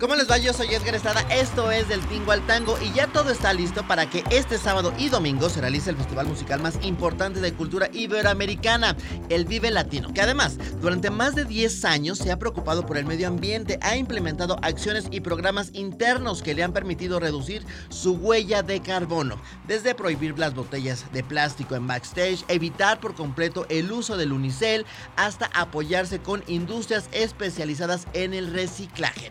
¿Cómo les va? Yo soy Edgar Estrada, esto es del Tingo al Tango y ya todo está listo para que este sábado y domingo se realice el festival musical más importante de cultura iberoamericana, el Vive Latino, que además durante más de 10 años se ha preocupado por el medio ambiente, ha implementado acciones y programas internos que le han permitido reducir su huella de carbono, desde prohibir las botellas de plástico en backstage, evitar por completo el uso del unicel, hasta apoyarse con industrias especializadas en el reciclaje.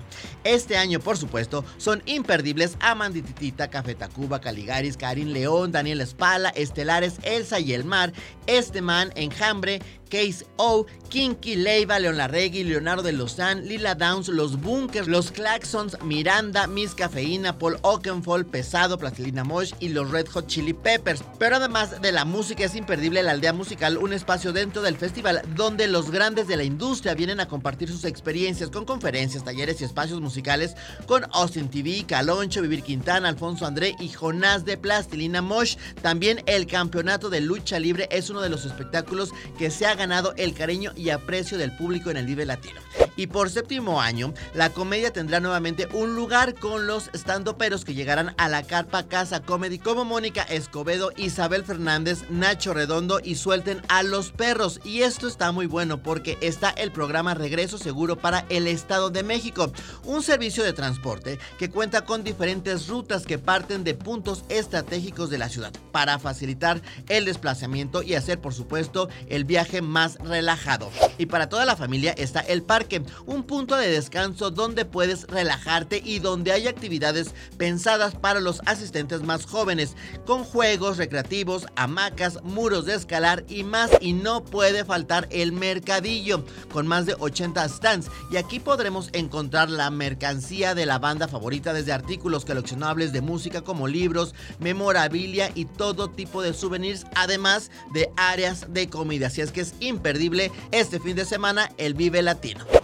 Este año, por supuesto, son imperdibles Amandititita, Café Tacuba, Caligaris, Karin León, Daniel Espala, Estelares, Elsa y el Mar, Este Man, Enjambre, Case O, Kinky, Leiva, Leon Leonardo de Lozán, Lila Downs, Los Bunkers, Los Claxons, Miranda, Miss Cafeína, Paul Oakenfold, Pesado, Plastilina Mosh y los Red Hot Chili Peppers. Pero además de la música es imperdible la aldea musical, un espacio dentro del festival donde los grandes de la industria vienen a compartir sus experiencias con conferencias, talleres y espacios musicales con Austin TV, Caloncho, Vivir Quintana, Alfonso André y Jonás de Plastilina Mosh. También el campeonato de lucha libre es uno de los espectáculos que se ha ganado el cariño y aprecio del público en el Vive Latino. Y por séptimo año, la comedia tendrá nuevamente un lugar con los estandoperos que llegarán a la carpa Casa Comedy como Mónica Escobedo, Isabel Fernández, Nacho Redondo y suelten a los perros. Y esto está muy bueno porque está el programa Regreso Seguro para el Estado de México, un servicio de transporte que cuenta con diferentes rutas que parten de puntos estratégicos de la ciudad para facilitar el desplazamiento y hacer por supuesto el viaje más relajado. Y para toda la familia está el parque, un punto de descanso donde puedes relajarte y donde hay actividades pensadas para los asistentes más jóvenes, con juegos recreativos, hamacas, muros de escalar y más. Y no puede faltar el mercadillo, con más de 80 stands. Y aquí podremos encontrar la mercancía de la banda favorita, desde artículos coleccionables de música como libros, memorabilia y todo tipo de souvenirs, además de áreas de comida. Así es que es imperdible este fin de semana el Vive Latino.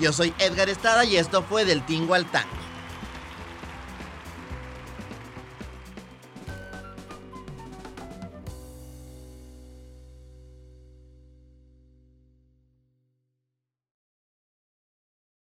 Yo soy Edgar Estrada y esto fue del Tingo al Tango.